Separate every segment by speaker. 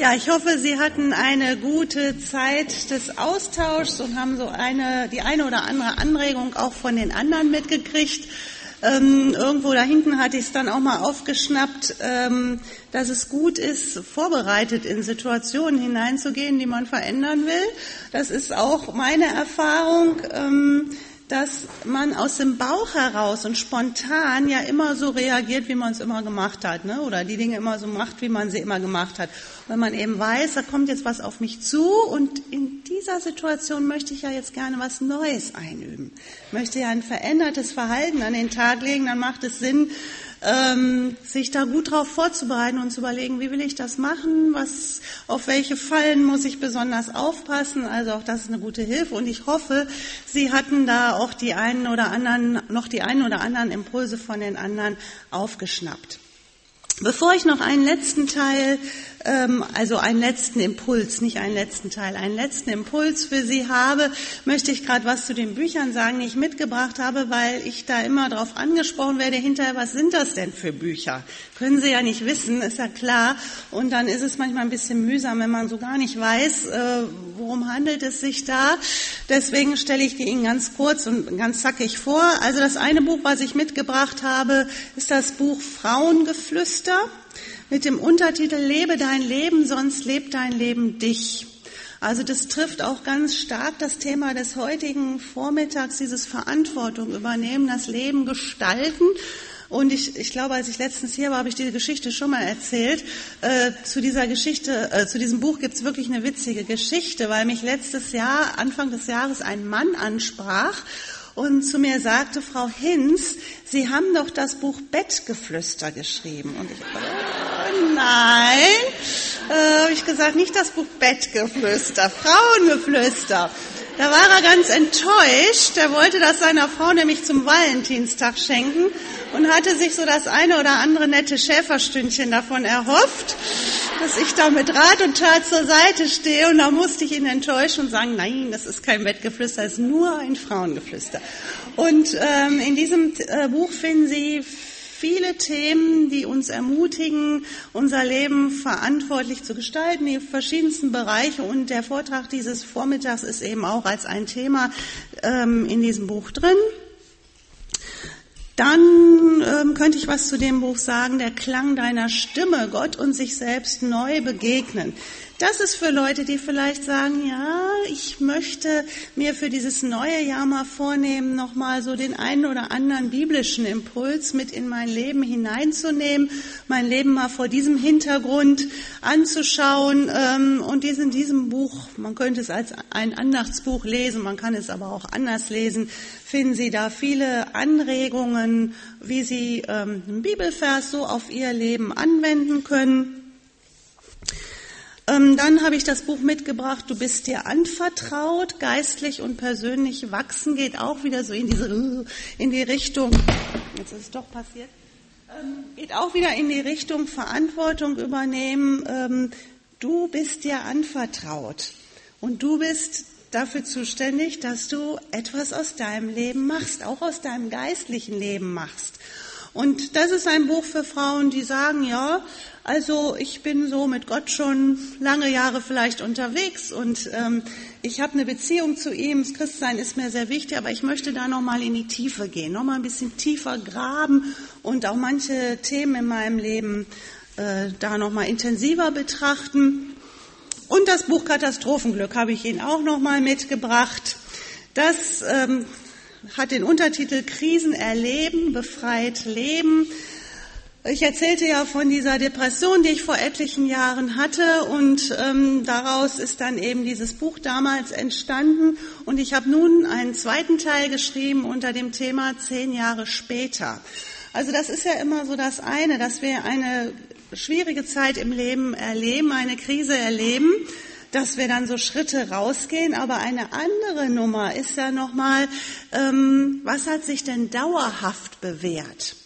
Speaker 1: Ja, ich hoffe, Sie hatten eine gute Zeit des Austauschs und haben so eine, die eine oder andere Anregung auch von den anderen mitgekriegt. Ähm, irgendwo da hinten hatte ich es dann auch mal aufgeschnappt, ähm, dass es gut ist, vorbereitet in Situationen hineinzugehen, die man verändern will. Das ist auch meine Erfahrung. Ähm, dass man aus dem Bauch heraus und spontan ja immer so reagiert, wie man es immer gemacht hat, ne? oder die Dinge immer so macht, wie man sie immer gemacht hat. Wenn man eben weiß, da kommt jetzt was auf mich zu und in dieser Situation möchte ich ja jetzt gerne was Neues einüben, möchte ja ein verändertes Verhalten an den Tag legen, dann macht es Sinn, ähm, sich da gut drauf vorzubereiten und zu überlegen, wie will ich das machen, was, auf welche Fallen muss ich besonders aufpassen. Also auch das ist eine gute Hilfe und ich hoffe, Sie hatten da auch die einen oder anderen, noch die einen oder anderen Impulse von den anderen aufgeschnappt. Bevor ich noch einen letzten Teil ähm, also einen letzten Impuls, nicht einen letzten Teil, einen letzten Impuls für Sie habe, möchte ich gerade was zu den Büchern sagen, die ich mitgebracht habe, weil ich da immer darauf angesprochen werde, hinterher, was sind das denn für Bücher? Können Sie ja nicht wissen, ist ja klar. Und dann ist es manchmal ein bisschen mühsam, wenn man so gar nicht weiß, äh, worum handelt es sich da. Deswegen stelle ich die Ihnen ganz kurz und ganz zackig vor. Also das eine Buch, was ich mitgebracht habe, ist das Buch Frauengeflüster mit dem Untertitel Lebe dein Leben, sonst lebt dein Leben dich. Also das trifft auch ganz stark das Thema des heutigen Vormittags, dieses Verantwortung übernehmen, das Leben gestalten. Und ich, ich glaube, als ich letztens hier war, habe ich diese Geschichte schon mal erzählt. Äh, zu dieser Geschichte, äh, zu diesem Buch gibt es wirklich eine witzige Geschichte, weil mich letztes Jahr, Anfang des Jahres, ein Mann ansprach und zu mir sagte, Frau Hinz, Sie haben doch das Buch Bettgeflüster geschrieben. Und ich, oh, nein, äh, habe ich gesagt, nicht das Buch Bettgeflüster, Frauengeflüster. Da war er ganz enttäuscht. Er wollte das seiner Frau nämlich zum Valentinstag schenken und hatte sich so das eine oder andere nette Schäferstündchen davon erhofft, dass ich da mit Rat und Tat zur Seite stehe. Und da musste ich ihn enttäuschen und sagen, nein, das ist kein Bettgeflüster, es ist nur ein Frauengeflüster. Und ähm, in diesem äh, Buch finden Sie viele Themen, die uns ermutigen, unser Leben verantwortlich zu gestalten, die verschiedensten Bereiche. Und der Vortrag dieses Vormittags ist eben auch als ein Thema ähm, in diesem Buch drin. Dann ähm, könnte ich was zu dem Buch sagen, der Klang deiner Stimme, Gott und sich selbst neu begegnen. Das ist für Leute, die vielleicht sagen, ja, ich möchte mir für dieses neue Jahr mal vornehmen, nochmal so den einen oder anderen biblischen Impuls mit in mein Leben hineinzunehmen, mein Leben mal vor diesem Hintergrund anzuschauen ähm, und dies in diesem Buch, man könnte es als ein Andachtsbuch lesen, man kann es aber auch anders lesen, finden Sie da viele Anregungen, wie Sie ähm, einen Bibelvers so auf Ihr Leben anwenden können. Ähm, dann habe ich das Buch mitgebracht, Du bist dir anvertraut, geistlich und persönlich wachsen, geht auch wieder so in diese, in die Richtung, jetzt ist es doch passiert, ähm, geht auch wieder in die Richtung Verantwortung übernehmen. Ähm, du bist dir anvertraut und du bist dafür zuständig, dass du etwas aus deinem Leben machst, auch aus deinem geistlichen Leben machst. Und das ist ein Buch für Frauen, die sagen, ja, also ich bin so mit Gott schon lange Jahre vielleicht unterwegs und ähm, ich habe eine Beziehung zu ihm. Das Christsein ist mir sehr wichtig, aber ich möchte da noch mal in die Tiefe gehen, noch mal ein bisschen tiefer graben und auch manche Themen in meinem Leben äh, da noch mal intensiver betrachten. Und das Buch Katastrophenglück habe ich Ihnen auch noch mal mitgebracht. Das ähm, hat den Untertitel Krisen erleben, befreit leben. Ich erzählte ja von dieser Depression, die ich vor etlichen Jahren hatte und ähm, daraus ist dann eben dieses Buch damals entstanden und ich habe nun einen zweiten Teil geschrieben unter dem Thema zehn Jahre später. Also das ist ja immer so das eine, dass wir eine schwierige Zeit im Leben erleben, eine Krise erleben, dass wir dann so Schritte rausgehen. Aber eine andere Nummer ist ja nochmal, ähm, was hat sich denn dauerhaft bewährt?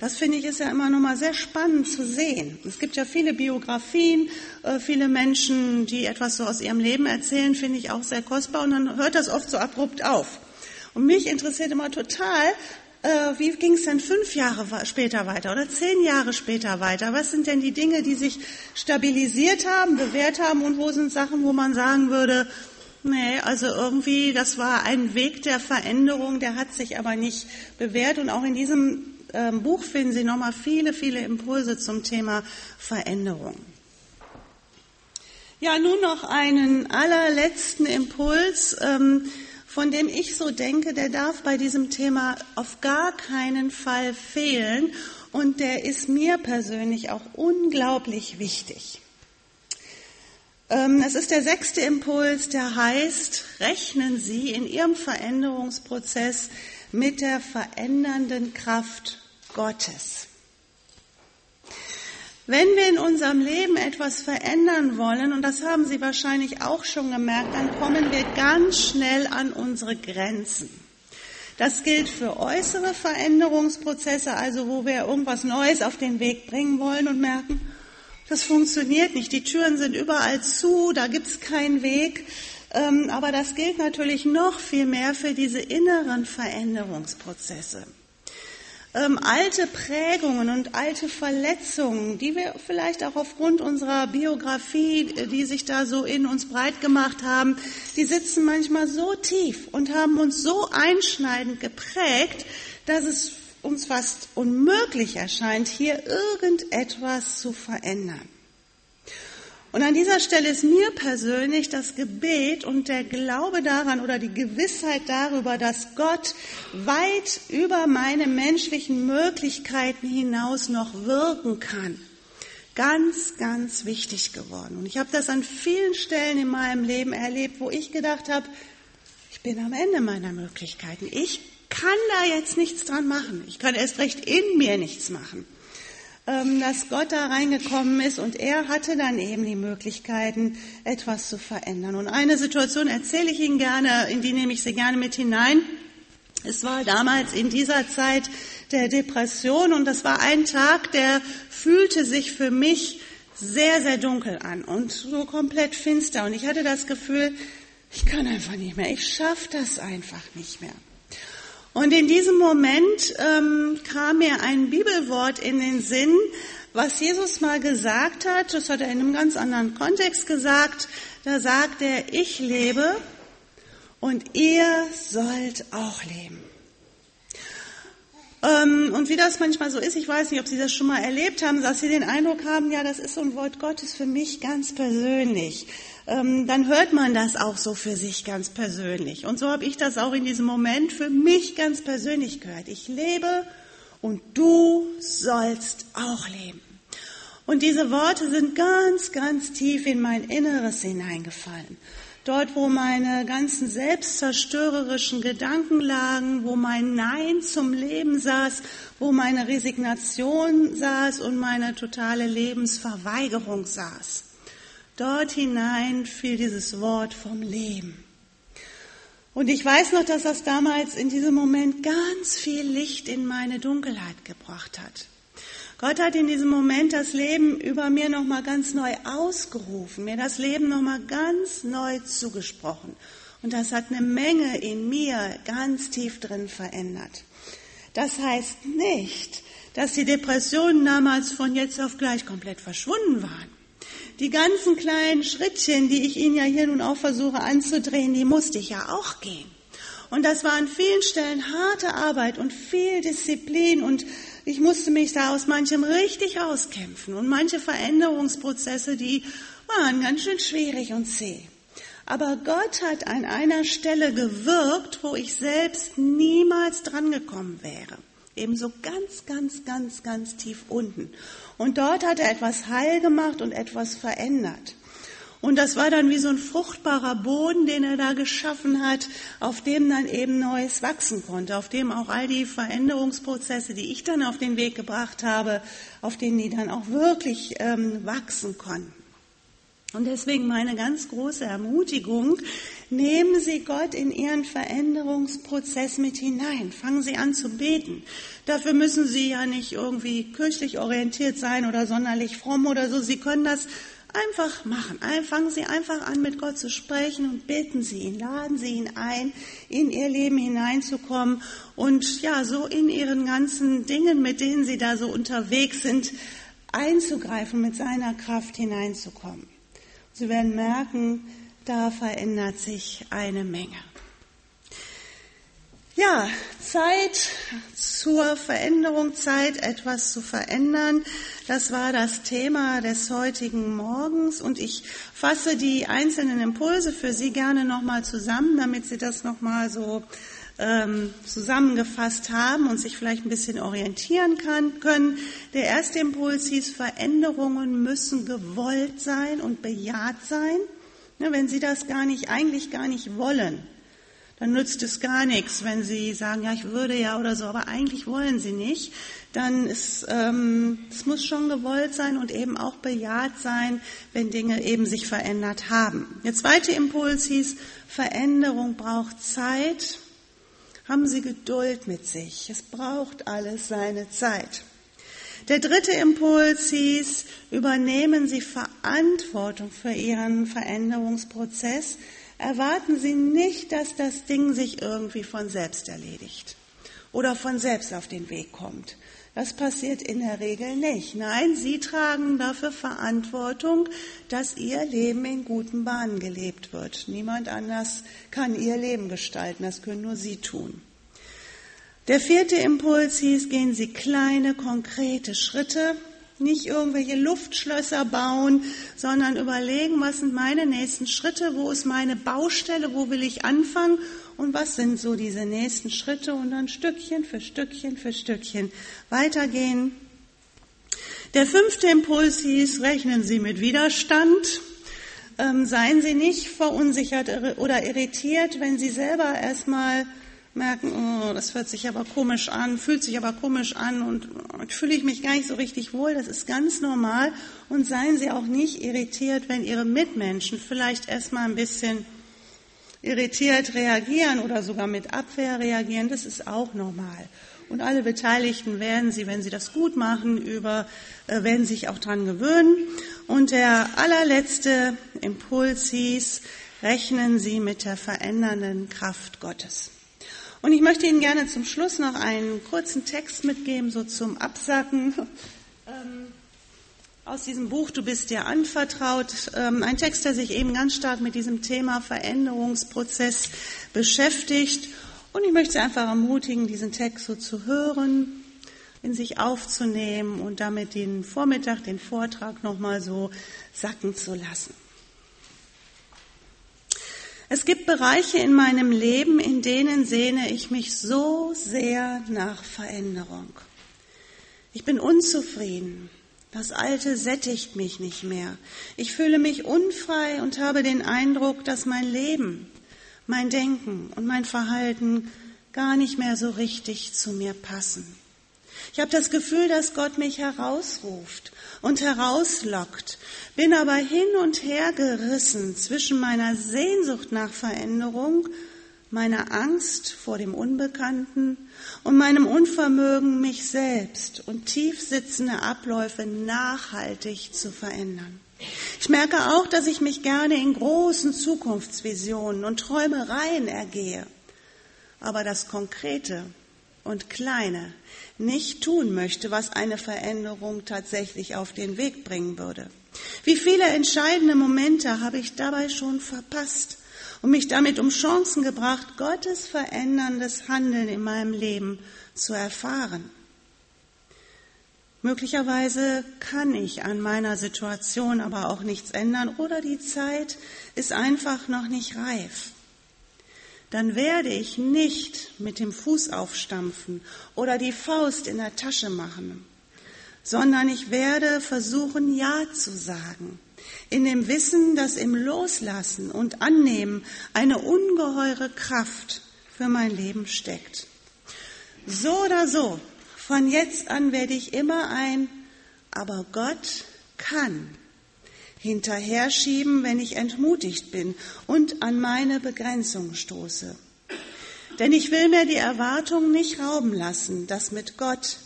Speaker 1: Das finde ich ist ja immer noch mal sehr spannend zu sehen. Es gibt ja viele Biografien, äh, viele Menschen, die etwas so aus ihrem Leben erzählen, finde ich auch sehr kostbar und dann hört das oft so abrupt auf. Und mich interessiert immer total, äh, wie ging es denn fünf Jahre später weiter oder zehn Jahre später weiter? Was sind denn die Dinge, die sich stabilisiert haben, bewährt haben und wo sind Sachen, wo man sagen würde, nee, also irgendwie, das war ein Weg der Veränderung, der hat sich aber nicht bewährt und auch in diesem ähm, Buch finden Sie nochmal viele, viele Impulse zum Thema Veränderung. Ja, nun noch einen allerletzten Impuls, ähm, von dem ich so denke, der darf bei diesem Thema auf gar keinen Fall fehlen und der ist mir persönlich auch unglaublich wichtig. Ähm, es ist der sechste Impuls, der heißt, rechnen Sie in Ihrem Veränderungsprozess mit der verändernden Kraft Gottes. Wenn wir in unserem Leben etwas verändern wollen, und das haben Sie wahrscheinlich auch schon gemerkt, dann kommen wir ganz schnell an unsere Grenzen. Das gilt für äußere Veränderungsprozesse, also wo wir irgendwas Neues auf den Weg bringen wollen und merken, das funktioniert nicht. Die Türen sind überall zu, da gibt es keinen Weg. Ähm, aber das gilt natürlich noch viel mehr für diese inneren Veränderungsprozesse ähm, alte Prägungen und alte Verletzungen, die wir vielleicht auch aufgrund unserer Biografie, äh, die sich da so in uns breit gemacht haben, die sitzen manchmal so tief und haben uns so einschneidend geprägt, dass es uns fast unmöglich erscheint, hier irgendetwas zu verändern. Und an dieser Stelle ist mir persönlich das Gebet und der Glaube daran oder die Gewissheit darüber, dass Gott weit über meine menschlichen Möglichkeiten hinaus noch wirken kann, ganz, ganz wichtig geworden. Und ich habe das an vielen Stellen in meinem Leben erlebt, wo ich gedacht habe, ich bin am Ende meiner Möglichkeiten. Ich kann da jetzt nichts dran machen. Ich kann erst recht in mir nichts machen. Ähm, dass Gott da reingekommen ist und er hatte dann eben die Möglichkeiten, etwas zu verändern. Und eine Situation erzähle ich Ihnen gerne, in die nehme ich Sie gerne mit hinein. Es war damals in dieser Zeit der Depression und das war ein Tag, der fühlte sich für mich sehr, sehr dunkel an und so komplett finster. Und ich hatte das Gefühl, ich kann einfach nicht mehr, ich schaffe das einfach nicht mehr. Und in diesem Moment ähm, kam mir ein Bibelwort in den Sinn, was Jesus mal gesagt hat. Das hat er in einem ganz anderen Kontext gesagt. Da sagt er, ich lebe und ihr sollt auch leben. Ähm, und wie das manchmal so ist, ich weiß nicht, ob Sie das schon mal erlebt haben, dass Sie den Eindruck haben, ja, das ist so ein Wort Gottes für mich ganz persönlich dann hört man das auch so für sich ganz persönlich. Und so habe ich das auch in diesem Moment für mich ganz persönlich gehört. Ich lebe und du sollst auch leben. Und diese Worte sind ganz, ganz tief in mein Inneres hineingefallen. Dort, wo meine ganzen selbstzerstörerischen Gedanken lagen, wo mein Nein zum Leben saß, wo meine Resignation saß und meine totale Lebensverweigerung saß. Dort hinein fiel dieses Wort vom Leben. Und ich weiß noch, dass das damals in diesem Moment ganz viel Licht in meine Dunkelheit gebracht hat. Gott hat in diesem Moment das Leben über mir nochmal ganz neu ausgerufen, mir das Leben nochmal ganz neu zugesprochen. Und das hat eine Menge in mir ganz tief drin verändert. Das heißt nicht, dass die Depressionen damals von jetzt auf gleich komplett verschwunden waren. Die ganzen kleinen Schrittchen, die ich Ihnen ja hier nun auch versuche anzudrehen, die musste ich ja auch gehen. Und das war an vielen Stellen harte Arbeit und viel Disziplin und ich musste mich da aus manchem richtig auskämpfen und manche Veränderungsprozesse, die waren ganz schön schwierig und zäh. Aber Gott hat an einer Stelle gewirkt, wo ich selbst niemals drangekommen wäre. Ebenso ganz, ganz, ganz, ganz tief unten. Und dort hat er etwas heil gemacht und etwas verändert. Und das war dann wie so ein fruchtbarer Boden, den er da geschaffen hat, auf dem dann eben Neues wachsen konnte, auf dem auch all die Veränderungsprozesse, die ich dann auf den Weg gebracht habe, auf denen die dann auch wirklich ähm, wachsen konnten. Und deswegen meine ganz große Ermutigung, nehmen Sie Gott in Ihren Veränderungsprozess mit hinein. Fangen Sie an zu beten. Dafür müssen Sie ja nicht irgendwie kirchlich orientiert sein oder sonderlich fromm oder so. Sie können das Einfach machen. Fangen Sie einfach an, mit Gott zu sprechen und bitten Sie ihn, laden Sie ihn ein, in Ihr Leben hineinzukommen und ja, so in Ihren ganzen Dingen, mit denen Sie da so unterwegs sind, einzugreifen, mit seiner Kraft hineinzukommen. Sie werden merken, da verändert sich eine Menge. Ja, Zeit zur Veränderung, Zeit etwas zu verändern. Das war das Thema des heutigen Morgens und ich fasse die einzelnen Impulse für Sie gerne nochmal zusammen, damit Sie das nochmal so ähm, zusammengefasst haben und sich vielleicht ein bisschen orientieren kann, können. Der erste Impuls hieß, Veränderungen müssen gewollt sein und bejaht sein. Ne, wenn Sie das gar nicht, eigentlich gar nicht wollen, dann nützt es gar nichts, wenn Sie sagen, ja, ich würde ja oder so, aber eigentlich wollen Sie nicht. Dann ist, ähm, es muss schon gewollt sein und eben auch bejaht sein, wenn Dinge eben sich verändert haben. Der zweite Impuls hieß, Veränderung braucht Zeit. Haben Sie Geduld mit sich. Es braucht alles seine Zeit. Der dritte Impuls hieß, übernehmen Sie Verantwortung für Ihren Veränderungsprozess. Erwarten Sie nicht, dass das Ding sich irgendwie von selbst erledigt oder von selbst auf den Weg kommt. Das passiert in der Regel nicht. Nein, Sie tragen dafür Verantwortung, dass Ihr Leben in guten Bahnen gelebt wird. Niemand anders kann Ihr Leben gestalten, das können nur Sie tun. Der vierte Impuls hieß, gehen Sie kleine, konkrete Schritte, nicht irgendwelche Luftschlösser bauen, sondern überlegen, was sind meine nächsten Schritte, wo ist meine Baustelle, wo will ich anfangen und was sind so diese nächsten Schritte und dann Stückchen für Stückchen für Stückchen weitergehen. Der fünfte Impuls hieß, rechnen Sie mit Widerstand. Ähm, seien Sie nicht verunsichert oder irritiert, wenn Sie selber erstmal merken, oh, das hört sich aber komisch an, fühlt sich aber komisch an und oh, fühle ich mich gar nicht so richtig wohl. Das ist ganz normal und seien Sie auch nicht irritiert, wenn Ihre Mitmenschen vielleicht erstmal ein bisschen irritiert reagieren oder sogar mit Abwehr reagieren. Das ist auch normal. Und alle Beteiligten werden Sie, wenn Sie das gut machen, über, äh, werden sich auch dran gewöhnen. Und der allerletzte Impuls hieß, rechnen Sie mit der verändernden Kraft Gottes. Und ich möchte Ihnen gerne zum Schluss noch einen kurzen Text mitgeben, so zum Absacken. Ähm, aus diesem Buch Du bist dir anvertraut. Ähm, ein Text, der sich eben ganz stark mit diesem Thema Veränderungsprozess beschäftigt. Und ich möchte Sie einfach ermutigen, diesen Text so zu hören, in sich aufzunehmen und damit den Vormittag, den Vortrag nochmal so sacken zu lassen. Es gibt Bereiche in meinem Leben, in denen sehne ich mich so sehr nach Veränderung. Ich bin unzufrieden. Das Alte sättigt mich nicht mehr. Ich fühle mich unfrei und habe den Eindruck, dass mein Leben, mein Denken und mein Verhalten gar nicht mehr so richtig zu mir passen. Ich habe das Gefühl, dass Gott mich herausruft und herauslockt, bin aber hin und her gerissen zwischen meiner Sehnsucht nach Veränderung, meiner Angst vor dem Unbekannten und meinem Unvermögen, mich selbst und tief sitzende Abläufe nachhaltig zu verändern. Ich merke auch, dass ich mich gerne in großen Zukunftsvisionen und Träumereien ergehe. Aber das Konkrete und Kleine nicht tun möchte, was eine Veränderung tatsächlich auf den Weg bringen würde. Wie viele entscheidende Momente habe ich dabei schon verpasst und mich damit um Chancen gebracht, Gottes veränderndes Handeln in meinem Leben zu erfahren. Möglicherweise kann ich an meiner Situation aber auch nichts ändern oder die Zeit ist einfach noch nicht reif dann werde ich nicht mit dem Fuß aufstampfen oder die Faust in der Tasche machen, sondern ich werde versuchen, Ja zu sagen, in dem Wissen, dass im Loslassen und Annehmen eine ungeheure Kraft für mein Leben steckt. So oder so, von jetzt an werde ich immer ein, aber Gott kann hinterher schieben, wenn ich entmutigt bin und an meine Begrenzung stoße. Denn ich will mir die Erwartung nicht rauben lassen, dass mit Gott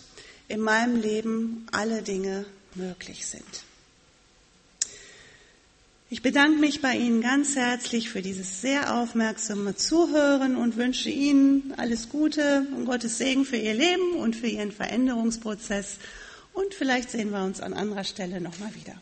Speaker 1: in meinem Leben alle Dinge möglich sind. Ich bedanke mich bei Ihnen ganz herzlich für dieses sehr aufmerksame Zuhören und wünsche Ihnen alles Gute und Gottes Segen für Ihr Leben und für Ihren Veränderungsprozess. Und vielleicht sehen wir uns an anderer Stelle nochmal wieder.